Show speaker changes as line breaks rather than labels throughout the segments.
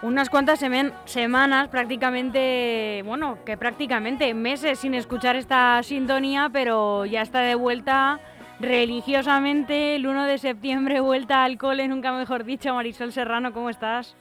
Unas cuantas semanas, prácticamente, bueno, que prácticamente meses sin escuchar esta sintonía, pero ya está de vuelta religiosamente el 1 de septiembre, vuelta al cole, nunca mejor dicho. Marisol Serrano, ¿cómo estás?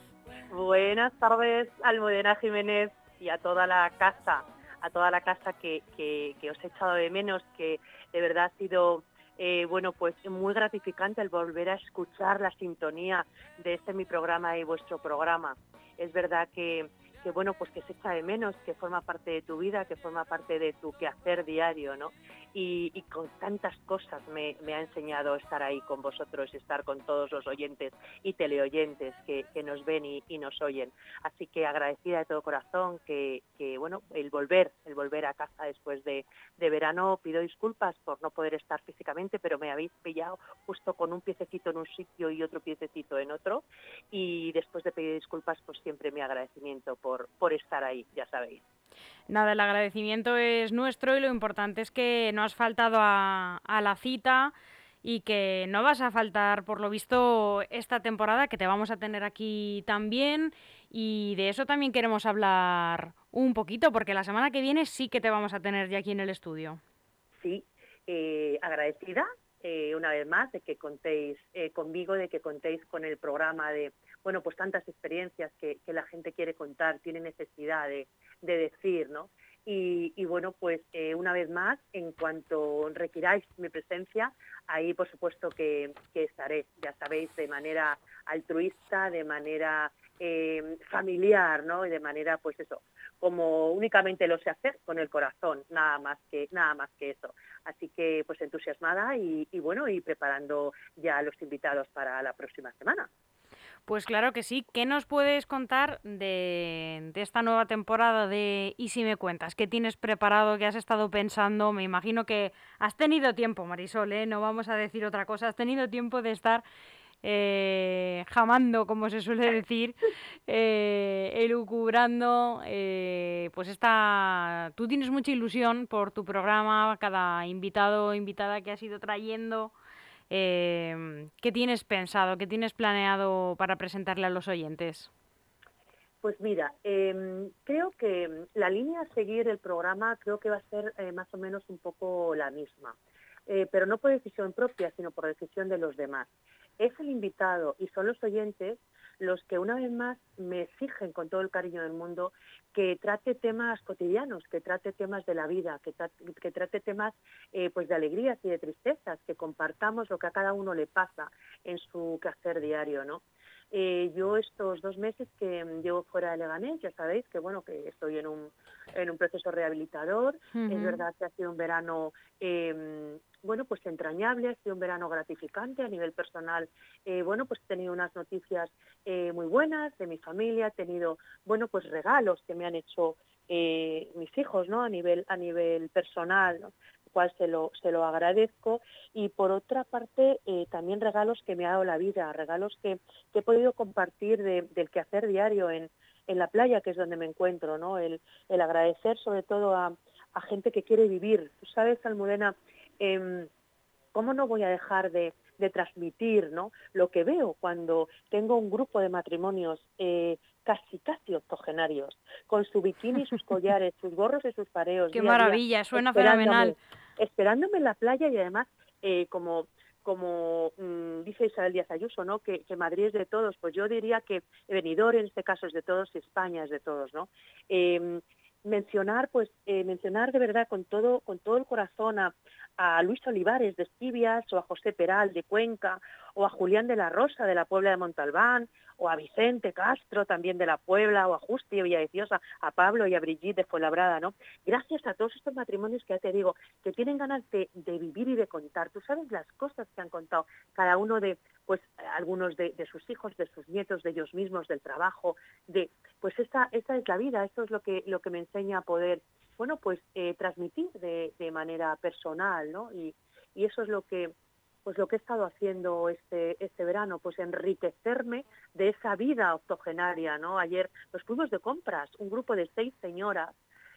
Buenas tardes, Almudena Jiménez y a toda la casa, a toda la casa que- que os he echado de menos, que de verdad ha sido eh, bueno pues muy gratificante el volver a escuchar la sintonía de este mi programa y vuestro programa. Es verdad que, que bueno pues que se echa de menos, que forma parte de tu vida, que forma parte de tu quehacer diario, ¿no? Y, con tantas cosas me, ha enseñado estar ahí con vosotros, estar con todos los oyentes y teleoyentes que, que nos ven y, nos oyen. Así que agradecida de todo corazón que, que, bueno, el volver, el volver a casa después de, de verano. Pido disculpas por no poder estar físicamente, pero me habéis pillado justo con un piececito en un sitio y otro piececito en otro. Y después de pedir disculpas, pues siempre mi agradecimiento por estar ahí, ya sabéis.
Nada, el agradecimiento es nuestro y lo importante es que no has faltado a, a la cita y que no vas a faltar, por lo visto, esta temporada, que te vamos a tener aquí también. Y de eso también queremos hablar un poquito, porque la semana que viene sí que te vamos a tener ya aquí en el estudio.
Sí, eh, agradecida eh, una vez más de que contéis eh, conmigo, de que contéis con el programa de, bueno, pues tantas experiencias que, la gente quiere contar, tiene necesidad de, de decir, ¿no? Y, bueno, pues eh, una vez más, en cuanto requiráis mi presencia, ahí por supuesto que, que estaré, ya sabéis, de manera altruista, de manera familiar, ¿no? Y de manera, pues eso, como únicamente lo sé hacer con el corazón, nada más que nada más que eso. Así que pues entusiasmada y, y bueno y preparando ya los invitados para la próxima semana.
Pues claro que sí. ¿Qué nos puedes contar de, de esta nueva temporada de Y si me cuentas? ¿Qué tienes preparado? ¿Qué has estado pensando? Me imagino que has tenido tiempo, Marisol, ¿eh? no vamos a decir otra cosa. Has tenido tiempo de estar eh, jamando, como se suele decir, eh, elucubrando. eh, pues esta. Tú tienes mucha ilusión por tu programa, cada invitado o invitada que has ido trayendo. Eh, ¿Qué tienes pensado, qué tienes planeado para presentarle a los oyentes?
Pues mira, eh, creo que la línea a seguir el programa creo que va a ser eh, más o menos un poco la misma, eh, pero no por decisión propia, sino por decisión de los demás. Es el invitado y son los oyentes los que una vez más me exigen con todo el cariño del mundo que trate temas cotidianos, que trate temas de la vida, que, tra que trate temas eh, pues de alegrías y de tristezas, que compartamos lo que a cada uno le pasa en su quehacer diario, ¿no? Eh, yo estos dos meses que llevo fuera de Leganés, ya sabéis que bueno que estoy en un, en un proceso rehabilitador. Uh -huh. Es verdad que ha sido un verano eh, bueno pues entrañable, ha sido un verano gratificante a nivel personal. Eh, bueno pues he tenido unas noticias eh, muy buenas de mi familia, he tenido bueno pues regalos que me han hecho eh, mis hijos, ¿no? A nivel a nivel personal, ¿no? Cual se lo, se lo agradezco. Y por otra parte, eh, también regalos que me ha dado la vida, regalos que, que he podido compartir de, del quehacer diario en, en la playa, que es donde me encuentro, ¿no? El, el agradecer sobre todo a, a, gente que quiere vivir. Tú sabes, Almudena, eh, ¿cómo no voy a dejar de, de, transmitir ¿no? lo que veo cuando tengo un grupo de matrimonios eh, casi casi octogenarios, con su bikini, sus collares, sus gorros y sus pareos.
Qué
día
maravilla,
día,
suena fenomenal.
Esperándome en la playa y además, eh, como como mmm, dice Isabel Díaz Ayuso, ¿no? Que, Madrid es de todos, pues yo diría que Benidorm en este caso es de todos y España es de todos, ¿no? Eh, mencionar, pues, eh, mencionar de verdad con todo, con todo el corazón a, a Luis Olivares de Estivias o a José Peral de Cuenca o a Julián de la Rosa de la Puebla de Montalbán, o a Vicente Castro también de la Puebla, o a Justi de Villaviciosa, a Pablo y a Brigitte de Fuenlabrada, ¿no? Gracias a todos estos matrimonios que ya te digo, que tienen ganas de, vivir y de contar. Tú sabes las cosas que han contado cada uno de, pues, algunos de, sus hijos, de sus nietos, de ellos mismos, del trabajo, de, pues esta, esta es la vida, esto es lo que, lo que me enseña a poder, bueno, pues eh, transmitir de, de manera personal, ¿no? Y, y eso es lo que pues lo que he estado haciendo este este verano pues enriquecerme de esa vida octogenaria no ayer nos fuimos de compras un grupo de seis señoras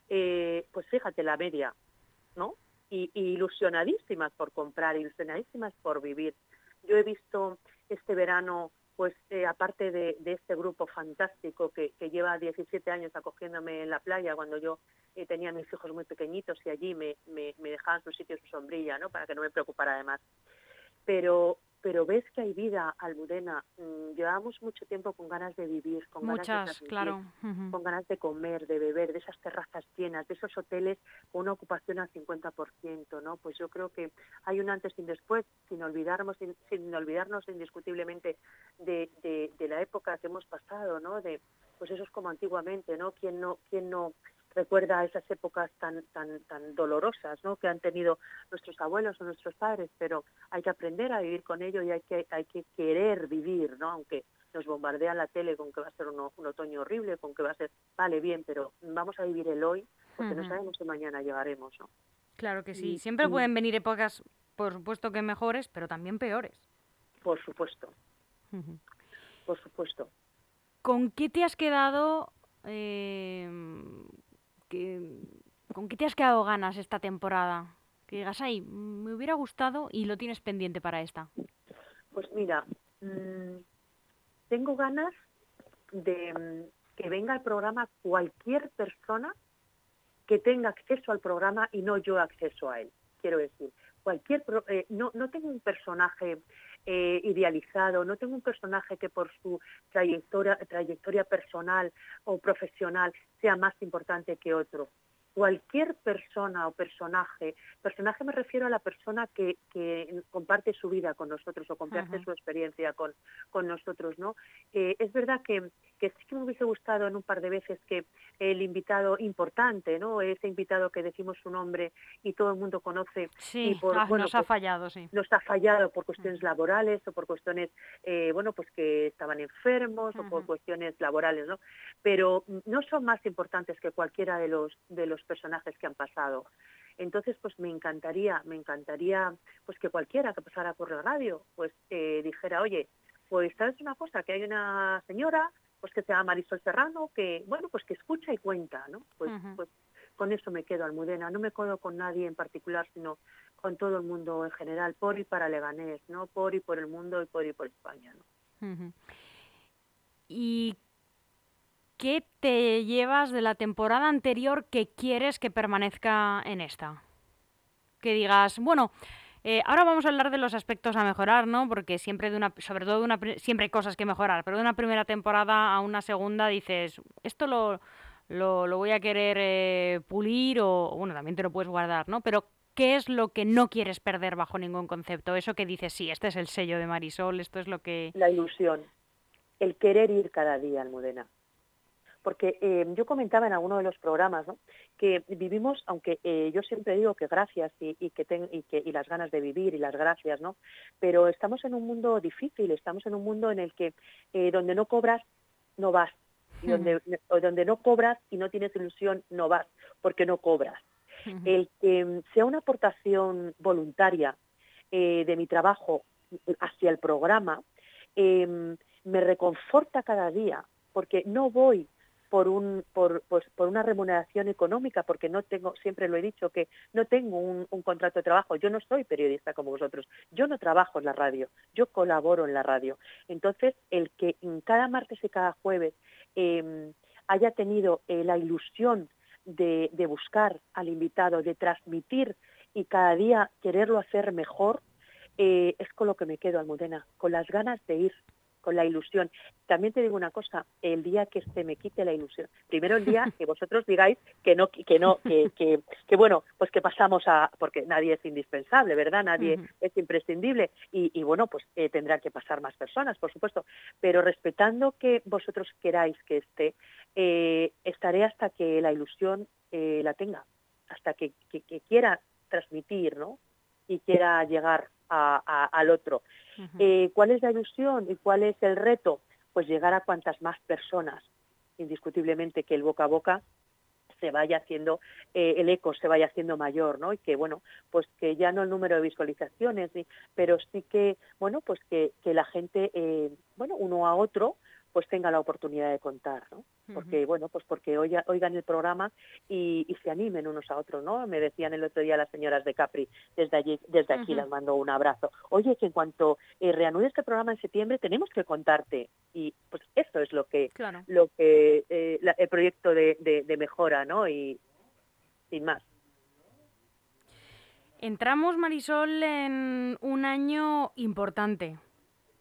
eh, pues fíjate la media no y, ilusionadísimas por comprar ilusionadísimas por vivir yo he visto este verano pues eh, aparte de, este grupo fantástico que, lleva 17 años acogiéndome en la playa cuando yo eh, tenía mis hijos muy pequeñitos y allí me, me, me dejaban su sitio, su sombrilla, ¿no? Para que no me preocupara además. Pero, pero ves que hay vida, Almudena. Mm, llevamos mucho tiempo con ganas de vivir, con ganas de
claro.
con ganas de comer, de beber, de esas terrazas llenas, de esos hoteles con una ocupación al 50%, ¿no? Pues yo creo que hay un antes y un después, sin olvidarnos, sin, olvidarnos indiscutiblemente de, de, de, la época que hemos pasado, ¿no? De, pues eso es como antiguamente, ¿no? ¿Quién no, quién no recuerda esas épocas tan tan tan dolorosas ¿no? que han tenido nuestros abuelos o nuestros padres pero hay que aprender a vivir con ello y hay que hay que querer vivir no aunque nos bombardean la tele con que va a ser un, otoño horrible con que va a ser vale bien pero vamos a vivir el hoy porque no sabemos si mañana llegaremos no
claro que sí. Siempre pueden venir épocas por supuesto que mejores pero también peores.
Por supuesto. Por supuesto.
Con qué te has quedado eh, ¿con qué te has quedado ganas esta temporada? Que digas, ay, me hubiera gustado y lo tienes pendiente para esta.
Pues mira, mm, tengo ganas de mm, que venga al programa cualquier persona que tenga acceso al programa y no yo acceso a él. Quiero decir, cualquier eh, no, no tengo un personaje eh, idealizado, no tengo un personaje que por su trayectoria, trayectoria personal o profesional sea más importante que otro cualquier persona o personaje, personaje me refiero a la persona que, que comparte su vida con nosotros o comparte su experiencia con, con nosotros, ¿no? Eh, es verdad que, que sí que me hubiese gustado en un par de veces que el invitado importante, ¿no? Ese invitado que decimos su nombre y todo el mundo conoce.
Sí,
y por,
ah,
bueno,
nos ha
pues
fallado, sí.
Nos ha fallado por cuestiones laborales o por cuestiones, eh, bueno, pues que estaban enfermos o por cuestiones laborales, ¿no? Pero no son más importantes que cualquiera de los, de los personajes que han pasado. Entonces, pues me encantaría, me encantaría, pues que cualquiera que pasara por la radio, pues eh, dijera, oye, pues sabes una cosa, que hay una señora, pues que se llama Marisol Serrano, que, bueno, pues que escucha y cuenta, ¿no? Pues, pues con eso me quedo, Almudena, no me quedo con nadie en particular, sino con todo el mundo en general, por y para Leganés, ¿no? Por y por el mundo y por y por España, ¿no?
¿Y ¿qué te llevas de la temporada anterior que quieres que permanezca en esta? Que digas, bueno, eh, ahora vamos a hablar de los aspectos a mejorar, ¿no? Porque siempre de una, sobre todo de una, siempre hay cosas que mejorar, pero de una primera temporada a una segunda dices, esto lo, lo, voy a querer eh, pulir o, bueno, también te lo puedes guardar, ¿no? Pero ¿qué es lo que no quieres perder bajo ningún concepto? Eso que dices, sí, este es el sello de Marisol, esto es lo que...
La ilusión, el querer ir cada día, Almudena porque eh, yo comentaba en alguno de los programas que vivimos, aunque eh, yo siempre digo que gracias y, que y, que, y las ganas de vivir y las gracias, ¿no? Pero estamos en un mundo difícil, estamos en un mundo en el que eh, donde no cobras, no vas. Y donde, donde no cobras y no tienes ilusión, no vas, porque no cobras. El que mm, sea una aportación voluntaria de mi trabajo hacia el programa, em, me reconforta cada día, porque no voy por un por, pues, por una remuneración económica porque no tengo siempre lo he dicho que no tengo un, contrato de trabajo. Yo no soy periodista como vosotros. Yo no trabajo en la radio. Yo colaboro en la radio. Entonces el que en cada martes y cada jueves em, haya tenido eh, la ilusión de, de buscar al invitado de transmitir y cada día quererlo hacer mejor eh, es con lo que me quedo Almudena con las ganas de ir con la ilusión. También te digo una cosa, el día que se me quite la ilusión, primero el día que vosotros digáis que no, que no, que, que, bueno, pues que pasamos a, porque nadie es indispensable, ¿verdad? Nadie es imprescindible y, y bueno, pues eh, tendrán que pasar más personas, por supuesto, pero respetando que vosotros queráis que esté, eh, estaré hasta que la ilusión eh, la tenga, hasta que, que, quiera transmitir, ¿no? Y quiera llegar a, al otro. Eh, ¿Cuál es la ilusión y cuál es el reto? Pues llegar a cuantas más personas, indiscutiblemente que el boca a boca se vaya haciendo, eh, el eco se vaya haciendo mayor, ¿no? Y que, bueno, pues que ya no el número de visualizaciones, pero sí que, bueno, pues que, que la gente, eh, bueno, uno a otro, pues tenga la oportunidad de contar, ¿no? Porque, bueno, pues porque oigan el programa y, se animen unos a otros, ¿no? Me decían el otro día las señoras de Capri, desde allí, desde aquí les mando un abrazo. Oye, que en cuanto eh, reanude este programa en septiembre tenemos que contarte. Y pues esto es lo que, lo que eh, el proyecto de, de, mejora, ¿no? Y sin más.
Entramos, Marisol, en un año importante,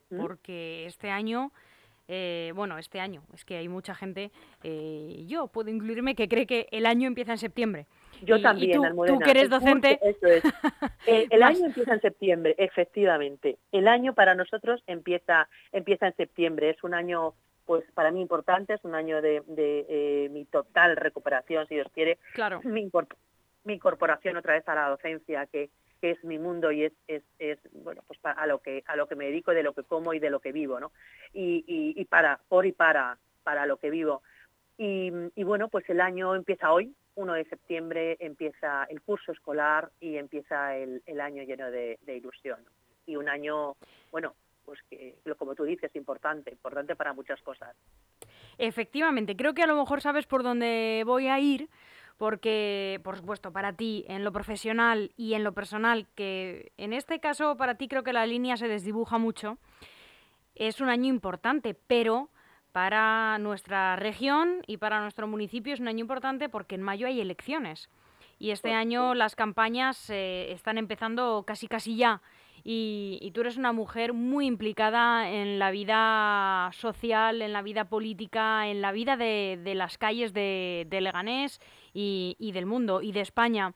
¿Mm? porque este año eh, bueno, este año, es que hay mucha gente, eh, yo puedo incluirme, que cree que el año empieza en septiembre.
Yo también,
tú, tú, que eres docente.
eso es. El, año empieza en septiembre, efectivamente. El año para nosotros empieza, empieza en septiembre. Es un año pues para mí importante, es un año de, eh, mi total recuperación, si Dios quiere.
Claro.
Mi, mi incorporación otra vez a la docencia, que, que es mi mundo y es, es, es bueno pues a lo que a lo que me dedico de lo que como y de lo que vivo no y, y, para por y para para lo que vivo. Y, y, bueno pues el año empieza hoy 1 de septiembre empieza el curso escolar y empieza el, el año lleno de, ilusión. Y un año bueno pues que como tú dices importante importante para muchas cosas.
Efectivamente creo que a lo mejor sabes por dónde voy a ir porque, por supuesto, para ti, en lo profesional y en lo personal, que en este caso para ti creo que la línea se desdibuja mucho, es un año importante, pero para nuestra región y para nuestro municipio es un año importante porque en mayo hay elecciones. Y este año las campañas eh, están empezando casi casi ya. Y, tú eres una mujer muy implicada en la vida social, en la vida política, en la vida de, las calles de, de Leganés y, del mundo y de España.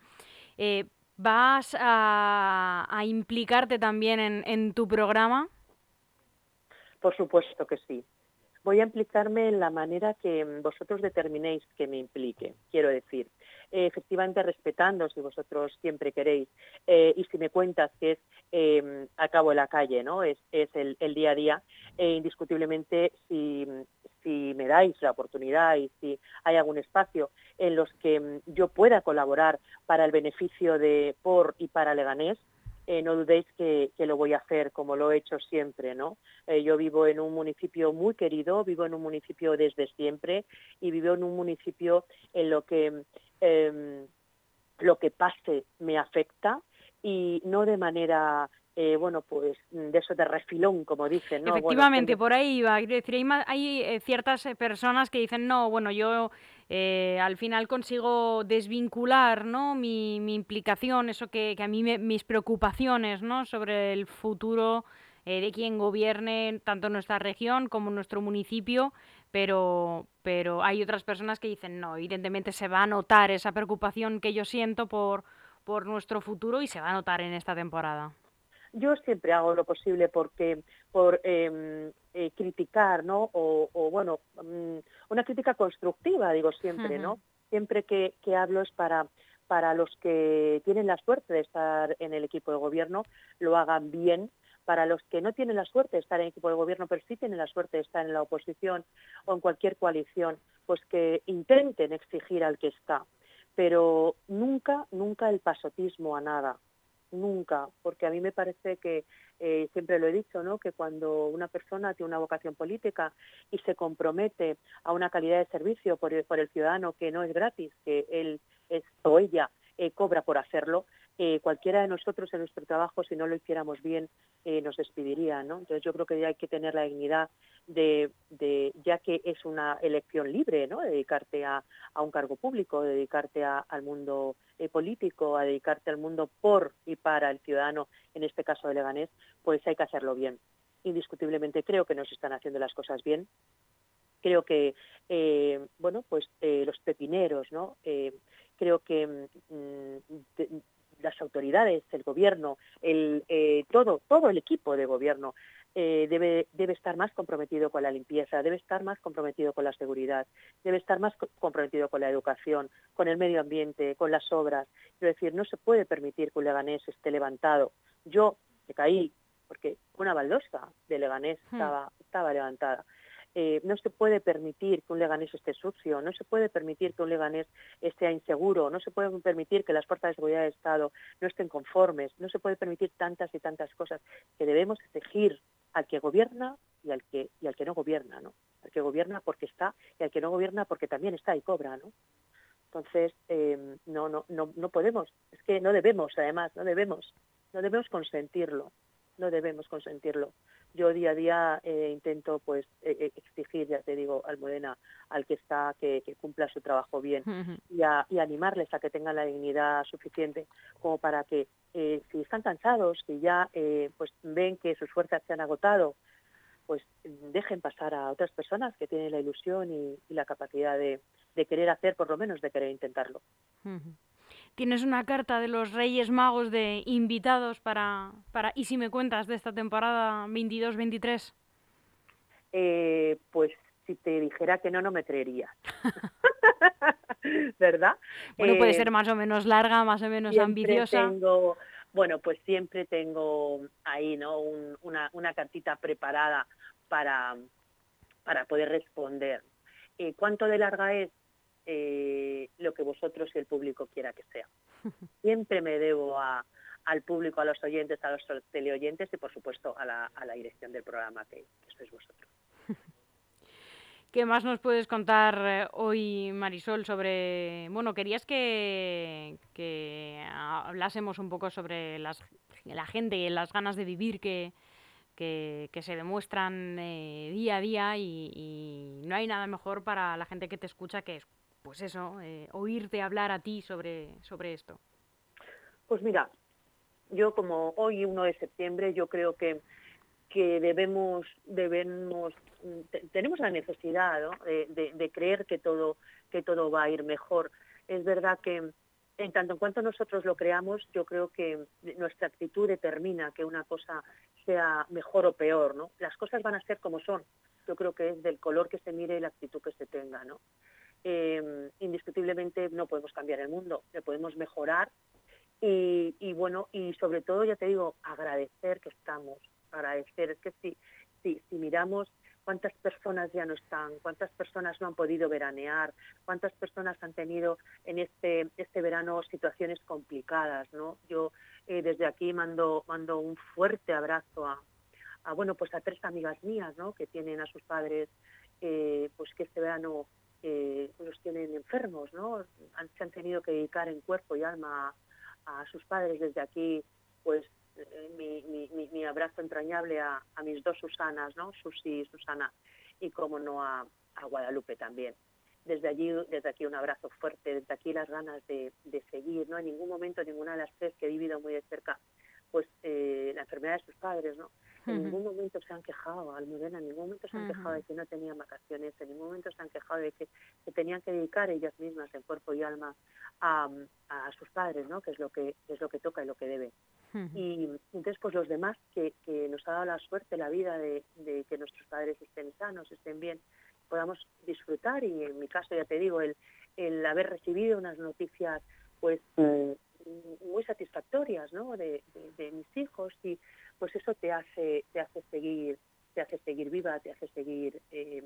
Eh, ¿Vas a, implicarte también en, tu programa?
Por supuesto que sí. Voy a implicarme en la manera que vosotros determinéis que me implique. Quiero decir, efectivamente respetando si vosotros siempre queréis eh, y si me cuentas que es eh, a cabo en la calle, ¿no? Es, es el, día a día, eh, indiscutiblemente si, si me dais la oportunidad y si hay algún espacio en los que mm, yo pueda colaborar para el beneficio de por y para Leganés, eh, no dudéis que, lo voy a hacer como lo he hecho siempre, ¿no? Eh, yo vivo en un municipio muy querido, vivo en un municipio desde siempre y vivo en un municipio en lo que em, lo que pase me afecta y no de manera eh, bueno, pues de eso de refilón, como dicen, ¿no?
Efectivamente, por ahí iba. decir, hay, hay ciertas personas que dicen, no, bueno, yo eh, al final consigo desvincular ¿no? mi, implicación, eso que, a mí mis preocupaciones ¿no? sobre el futuro eh, de quien gobierne tanto nuestra región como nuestro municipio, pero, pero hay otras personas que dicen no, evidentemente se va a notar esa preocupación que yo siento por, por nuestro futuro y se va a notar en esta temporada.
Yo siempre hago lo posible porque por em, eh, criticar, ¿no? O, bueno, mm, una crítica constructiva, digo siempre, ¿no? Siempre que, que hablo es para para los que tienen la suerte de estar en el equipo de gobierno, lo hagan bien. Para los que no tienen la suerte de estar en el equipo de gobierno, pero sí tienen la suerte de estar en la oposición o en cualquier coalición, pues que intenten exigir al que está. Pero nunca, nunca el pasotismo a nada nunca, porque a mí me parece que, eh, siempre lo he dicho, ¿no? que cuando una persona tiene una vocación política y se compromete a una calidad de servicio por el, por el ciudadano que no es gratis, que él es, o ella eh, cobra por hacerlo, eh, cualquiera de nosotros en nuestro trabajo, si no lo hiciéramos bien, eh, nos despediría, ¿no? Entonces yo creo que hay que tener la dignidad de, de ya que es una elección libre, ¿no? dedicarte a, a, un cargo público, dedicarte al mundo eh, político, a dedicarte al mundo por y para el ciudadano, en este caso de Leganés, pues hay que hacerlo bien. indiscutiblemente creo que no se están haciendo las cosas bien. Creo que, eh, bueno, pues eh, los pepineros, ¿no? Creo que mm, las autoridades, el gobierno, el, todo, todo el equipo de gobierno debe, debe estar más comprometido con la limpieza, debe estar más comprometido con la seguridad, debe estar más comprometido con la educación, con el medio ambiente, con las obras. Es decir, no se puede permitir que un leganés esté levantado. Yo me caí porque una baldosa de Leganés hmm. estaba, estaba levantada. Eh, no se puede permitir que un Leganés esté sucio, no se puede permitir que un Leganés esté inseguro, no se puede permitir que las fuerzas de seguridad del Estado no estén conformes, no se puede permitir tantas y tantas cosas que debemos exigir al que gobierna y al que y al que no gobierna, ¿no? Al que gobierna porque está y al que no gobierna porque también está y cobra, ¿no? Entonces eh, no no no no podemos, es que no debemos además, no debemos, no debemos consentirlo no debemos consentirlo. Yo día a día eh, intento pues e, e, exigir, ya te digo, al Modena, al que está, que, cumpla su trabajo bien y, y, animarles a que tengan la dignidad suficiente como para que eh, si están cansados, si ya eh, pues ven que sus fuerzas se han agotado, pues dejen pasar a otras personas que tienen la ilusión y, la capacidad de, querer hacer, por lo menos de querer intentarlo.
Tienes una carta de los Reyes Magos de invitados para, para ¿y si me cuentas de esta temporada 22-23?
Eh, pues si te dijera que no, no me creerías. ¿Verdad?
Bueno, puede eh, ser más o menos larga, más o menos ambiciosa.
Tengo, bueno, pues siempre tengo ahí, ¿no? una, una cartita preparada para, para poder responder. Eh, ¿Cuánto de larga es? Eh, lo que vosotros y el público quiera que sea. Siempre me debo a, al público, a los oyentes, a los teleoyentes y, por supuesto, a la, a la dirección del programa que, sois vosotros.
¿Qué más nos puedes contar eh, hoy, Marisol, sobre... Bueno, querías que, que hablásemos un poco sobre las, la gente y las ganas de vivir que, que, se demuestran eh, día a día y, y, no hay nada mejor para la gente que te escucha que pues eso, eh, oírte hablar a ti sobre, sobre esto?
Pues mira, yo como hoy 1 de septiembre, yo creo que, que debemos, debemos, tenemos la necesidad de, creer que todo, que todo va a ir mejor. Es verdad que en tanto en cuanto nosotros lo creamos, yo creo que nuestra actitud determina que una cosa sea mejor o peor, ¿no? Las cosas van a ser como son. Yo creo que es del color que se mire y la actitud que se tenga, ¿no? Eh, indiscutiblemente no podemos cambiar el mundo, le podemos mejorar y, bueno, y sobre todo, ya te digo, agradecer que estamos, agradecer, es que si, si, si miramos cuántas personas ya no están, cuántas personas no han podido veranear, cuántas personas han tenido en este, este verano situaciones complicadas, ¿no? Yo eh, desde aquí mando, mando un fuerte abrazo a, a, bueno, pues a tres amigas mías, ¿no? Que tienen a sus padres, eh, pues que este verano eh, los tienen enfermos, ¿no? se han tenido que dedicar en cuerpo y alma a, sus padres desde aquí, pues eh, mi, abrazo entrañable a, mis dos Susanas, ¿no? Susi y Susana, y como no a, Guadalupe también. Desde allí, desde aquí un abrazo fuerte, desde aquí las ganas de, seguir, ¿no? En ningún momento, ninguna de las tres que he vivido muy de cerca, pues eh, la enfermedad de sus padres, ¿no? En ningún momento se han quejado, Almudena, en ningún momento se han quejado de que no tenían vacaciones, en ningún momento se han quejado de que se tenían que dedicar ellas mismas en cuerpo y alma a, a sus padres, ¿no? Que es lo que es lo que toca y lo que debe. Y entonces, pues los demás que, que nos ha dado la suerte, la vida de, de que nuestros padres estén sanos, estén bien, podamos disfrutar y en mi caso ya te digo el, el haber recibido unas noticias pues mm, muy satisfactorias ¿no? de, de, mis hijos y pues eso te hace te hace seguir te hace seguir viva te hace seguir eh,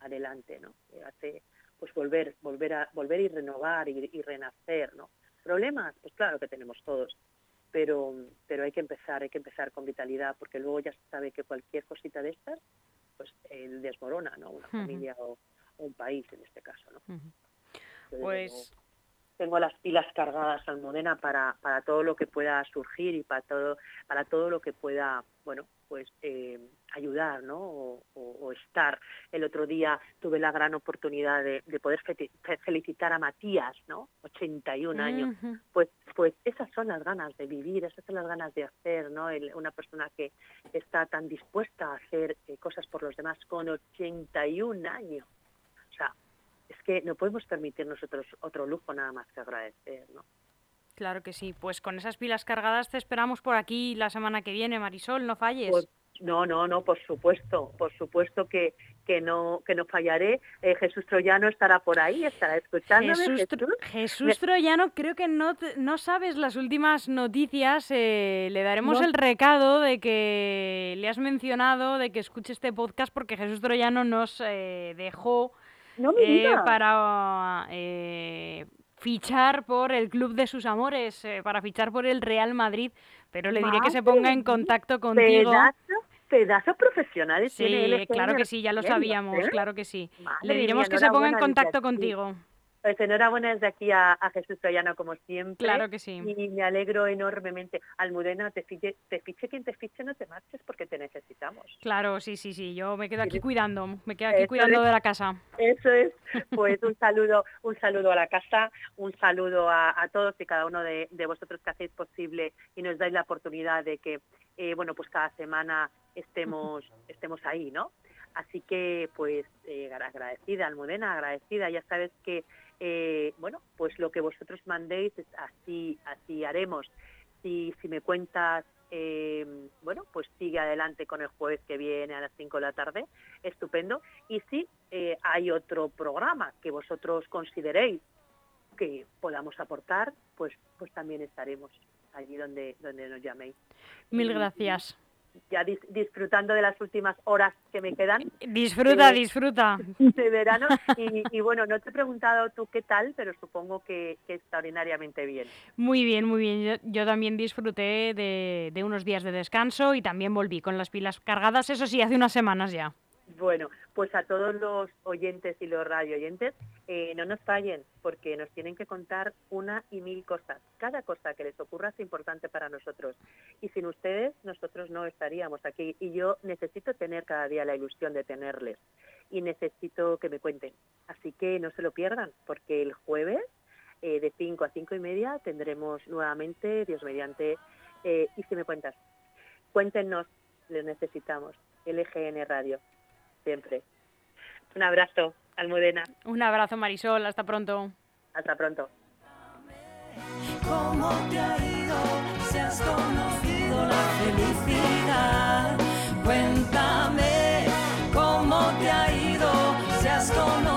adelante no te hace pues volver volver a volver y renovar y, renacer no problemas pues claro que tenemos todos pero pero hay que empezar hay que empezar con vitalidad porque luego ya se sabe que cualquier cosita de estas pues desmorona no una familia o, un país en este caso no
pues
tengo las pilas cargadas Almudena para, para todo lo que pueda surgir y para todo, para todo lo que pueda, bueno, pues eh, ayudar, ¿no? O, estar. El otro día tuve la gran oportunidad de, poder felicitar a Matías, ¿no? 81 años. Pues, pues esas son las ganas de vivir, esas son las ganas de hacer, ¿no? una persona que está tan dispuesta a hacer eh, cosas por los demás con 81 años. Es que no podemos permitir nosotros otro lujo nada más que agradecer, ¿no?
Claro que sí. Pues con esas pilas cargadas te esperamos por aquí la semana que viene, Marisol, no falles.
Pues, no, no, no, por supuesto, por supuesto que, que no que no fallaré. Eh, Jesús Troyano estará por ahí, estará escuchándome.
Jesús, Jesús. Troyano, creo que no, no sabes las últimas noticias. Eh, le daremos el recado de que le has mencionado de que escuche este podcast porque Jesús Troyano nos eh, dejó para fichar por el club de sus amores, eh, para fichar por el Real Madrid, pero le diré que se ponga en contacto contigo.
Pedazo, pedazos profesionales.
Sí, claro que sí, ya lo sabíamos, ¿eh? claro que sí. le diremos que se ponga en contacto contigo.
Pues enhorabuena desde aquí a, Jesús Troyano, como siempre.
Claro que sí.
Y me alegro enormemente. Almudena, te fiche, te fiche quien te fiche, no te marches porque te necesitamos.
Claro, sí, sí, sí. Yo me quedo aquí cuidando, me quedo aquí cuidando de la casa.
Eso es. Pues un saludo, un saludo a la casa, un saludo a, todos y cada uno de, vosotros que hacéis posible y nos dais la oportunidad de que, eh, bueno, pues cada semana estemos, estemos ahí, ¿no? Así que, pues, eh, agradecida, Almudena, agradecida. Ya sabes que eh, bueno, pues lo que vosotros mandéis, así, así haremos. Si, si me cuentas, eh, bueno, pues sigue adelante con el jueves que viene a las 5 de la tarde, estupendo. Y si eh, hay otro programa que vosotros consideréis que podamos aportar, pues, pues también estaremos allí donde, donde nos llaméis.
Mil gracias
ya disfrutando de las últimas horas que me quedan.
Disfruta, disfruta.
De verano. Y, bueno, no te he preguntado tú qué tal, pero supongo que, extraordinariamente bien.
Muy bien, muy bien. Yo, también disfruté de, de unos días de descanso y también volví con las pilas cargadas, eso sí, hace unas semanas ya.
Bueno, pues a todos los oyentes y los radio oyentes, eh, no nos fallen, porque nos tienen que contar una y mil cosas. Cada cosa que les ocurra es importante para nosotros. Y sin ustedes, nosotros no estaríamos aquí. Y yo necesito tener cada día la ilusión de tenerles. Y necesito que me cuenten. Así que no se lo pierdan, porque el jueves, eh, de 5 a cinco y media, tendremos nuevamente, Dios mediante, eh, y si me cuentas, cuéntenos, les necesitamos, LGN Radio siempre. Un abrazo, Almudena.
Un abrazo, Marisol. Hasta pronto.
Hasta pronto.
¿Cómo te ha ido? Si has conocido la felicidad. Cuéntame cómo te ha ido. Si has conocido